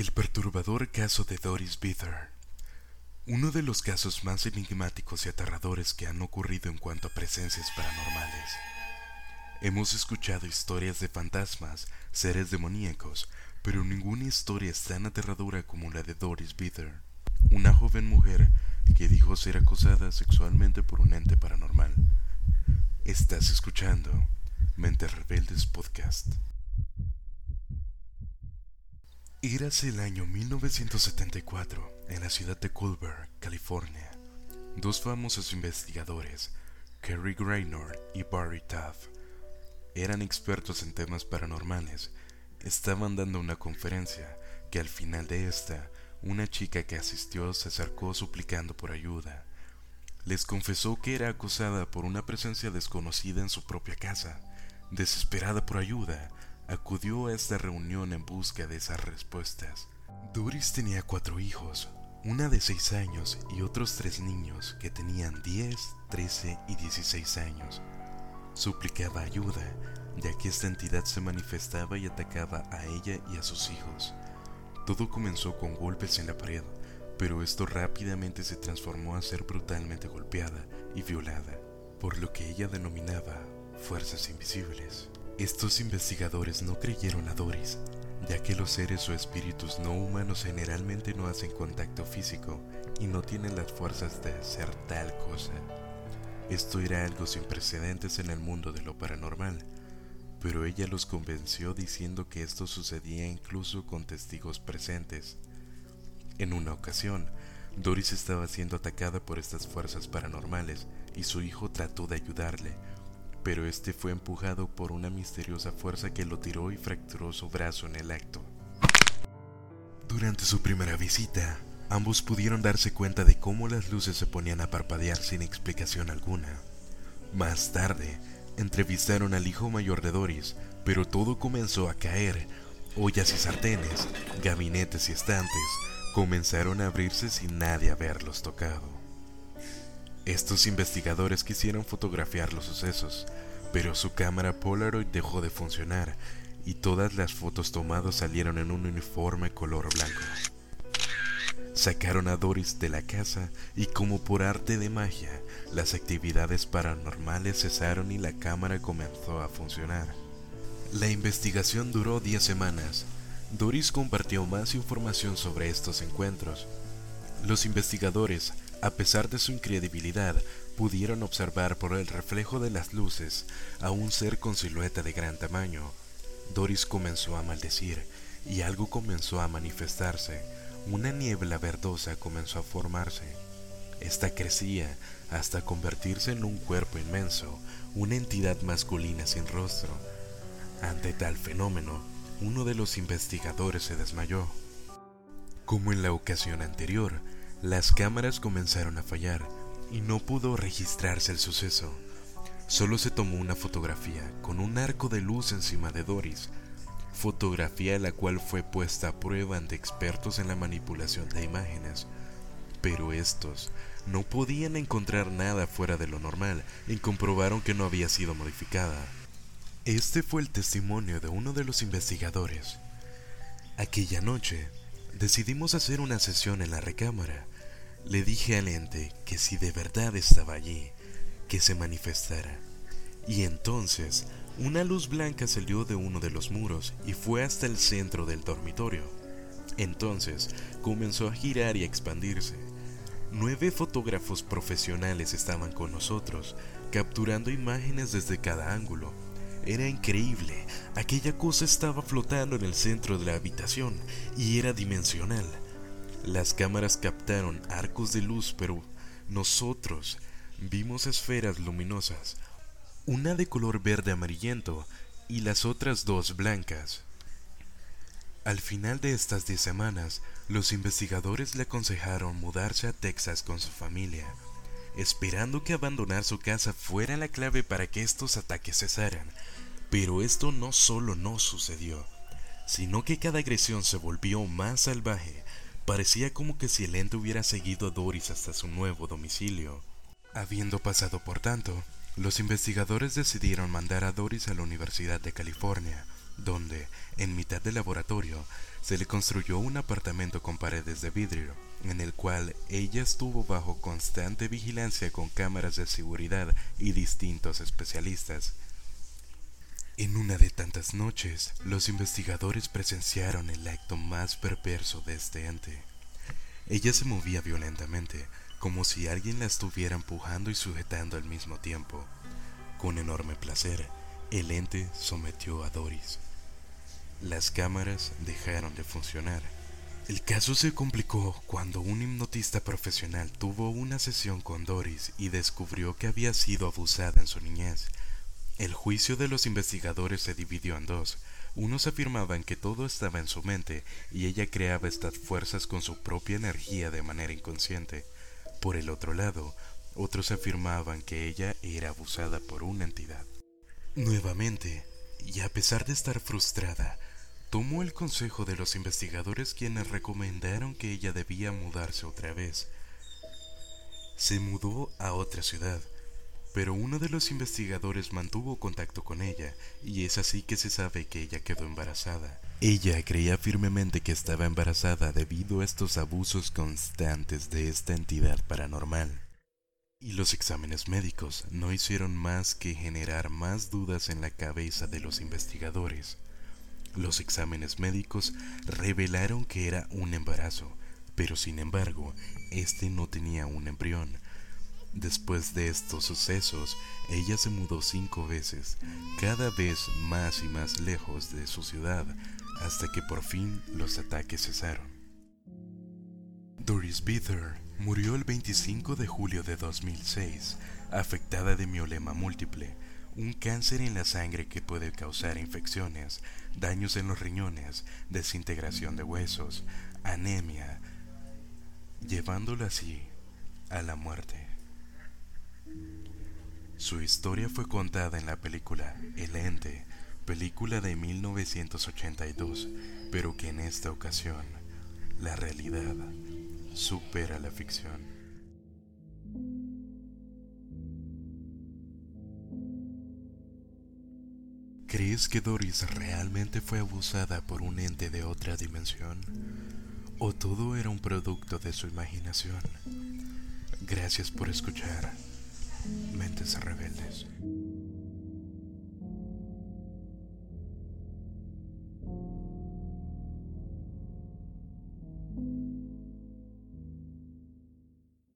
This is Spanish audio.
El perturbador caso de Doris Bither. Uno de los casos más enigmáticos y aterradores que han ocurrido en cuanto a presencias paranormales. Hemos escuchado historias de fantasmas, seres demoníacos, pero ninguna historia es tan aterradora como la de Doris Bither, una joven mujer que dijo ser acosada sexualmente por un ente paranormal. Estás escuchando Mentes Rebeldes Podcast. Érase el año 1974 en la ciudad de Culver, California. Dos famosos investigadores, Kerry Graynor y Barry Taff, eran expertos en temas paranormales. Estaban dando una conferencia que al final de esta, una chica que asistió se acercó suplicando por ayuda. Les confesó que era acosada por una presencia desconocida en su propia casa. Desesperada por ayuda, acudió a esta reunión en busca de esas respuestas. Doris tenía cuatro hijos, una de seis años y otros tres niños que tenían 10, 13 y 16 años. Suplicaba ayuda, ya que esta entidad se manifestaba y atacaba a ella y a sus hijos. Todo comenzó con golpes en la pared, pero esto rápidamente se transformó a ser brutalmente golpeada y violada, por lo que ella denominaba fuerzas invisibles. Estos investigadores no creyeron a Doris, ya que los seres o espíritus no humanos generalmente no hacen contacto físico y no tienen las fuerzas de hacer tal cosa. Esto era algo sin precedentes en el mundo de lo paranormal, pero ella los convenció diciendo que esto sucedía incluso con testigos presentes. En una ocasión, Doris estaba siendo atacada por estas fuerzas paranormales y su hijo trató de ayudarle, pero este fue empujado por una misteriosa fuerza que lo tiró y fracturó su brazo en el acto. Durante su primera visita, ambos pudieron darse cuenta de cómo las luces se ponían a parpadear sin explicación alguna. Más tarde, entrevistaron al hijo mayor de Doris, pero todo comenzó a caer. Ollas y sartenes, gabinetes y estantes comenzaron a abrirse sin nadie haberlos tocado. Estos investigadores quisieron fotografiar los sucesos, pero su cámara Polaroid dejó de funcionar y todas las fotos tomadas salieron en un uniforme color blanco. Sacaron a Doris de la casa y como por arte de magia, las actividades paranormales cesaron y la cámara comenzó a funcionar. La investigación duró 10 semanas. Doris compartió más información sobre estos encuentros. Los investigadores a pesar de su incredibilidad, pudieron observar por el reflejo de las luces a un ser con silueta de gran tamaño. Doris comenzó a maldecir y algo comenzó a manifestarse. Una niebla verdosa comenzó a formarse. Esta crecía hasta convertirse en un cuerpo inmenso, una entidad masculina sin rostro. Ante tal fenómeno, uno de los investigadores se desmayó. Como en la ocasión anterior, las cámaras comenzaron a fallar y no pudo registrarse el suceso. Solo se tomó una fotografía con un arco de luz encima de Doris, fotografía la cual fue puesta a prueba ante expertos en la manipulación de imágenes. Pero estos no podían encontrar nada fuera de lo normal y comprobaron que no había sido modificada. Este fue el testimonio de uno de los investigadores. Aquella noche, decidimos hacer una sesión en la recámara le dije al ente que si de verdad estaba allí, que se manifestara. Y entonces una luz blanca salió de uno de los muros y fue hasta el centro del dormitorio. Entonces comenzó a girar y a expandirse. Nueve fotógrafos profesionales estaban con nosotros, capturando imágenes desde cada ángulo. Era increíble, aquella cosa estaba flotando en el centro de la habitación y era dimensional. Las cámaras captaron arcos de luz, pero nosotros vimos esferas luminosas, una de color verde amarillento y las otras dos blancas. Al final de estas diez semanas, los investigadores le aconsejaron mudarse a Texas con su familia, esperando que abandonar su casa fuera la clave para que estos ataques cesaran. Pero esto no solo no sucedió, sino que cada agresión se volvió más salvaje Parecía como que si el ente hubiera seguido a Doris hasta su nuevo domicilio. Habiendo pasado por tanto, los investigadores decidieron mandar a Doris a la Universidad de California, donde, en mitad del laboratorio, se le construyó un apartamento con paredes de vidrio, en el cual ella estuvo bajo constante vigilancia con cámaras de seguridad y distintos especialistas. En una de tantas noches, los investigadores presenciaron el acto más perverso de este ente. Ella se movía violentamente, como si alguien la estuviera empujando y sujetando al mismo tiempo. Con enorme placer, el ente sometió a Doris. Las cámaras dejaron de funcionar. El caso se complicó cuando un hipnotista profesional tuvo una sesión con Doris y descubrió que había sido abusada en su niñez. El juicio de los investigadores se dividió en dos. Unos afirmaban que todo estaba en su mente y ella creaba estas fuerzas con su propia energía de manera inconsciente. Por el otro lado, otros afirmaban que ella era abusada por una entidad. Nuevamente, y a pesar de estar frustrada, tomó el consejo de los investigadores quienes recomendaron que ella debía mudarse otra vez. Se mudó a otra ciudad, pero uno de los investigadores mantuvo contacto con ella y es así que se sabe que ella quedó embarazada. Ella creía firmemente que estaba embarazada debido a estos abusos constantes de esta entidad paranormal. Y los exámenes médicos no hicieron más que generar más dudas en la cabeza de los investigadores. Los exámenes médicos revelaron que era un embarazo, pero sin embargo, este no tenía un embrión, Después de estos sucesos, ella se mudó cinco veces, cada vez más y más lejos de su ciudad, hasta que por fin los ataques cesaron. Doris Bither murió el 25 de julio de 2006, afectada de miolema múltiple, un cáncer en la sangre que puede causar infecciones, daños en los riñones, desintegración de huesos, anemia, llevándola así a la muerte. Su historia fue contada en la película El Ente, película de 1982, pero que en esta ocasión la realidad supera la ficción. ¿Crees que Doris realmente fue abusada por un ente de otra dimensión? ¿O todo era un producto de su imaginación? Gracias por escuchar. Mentes rebeldes.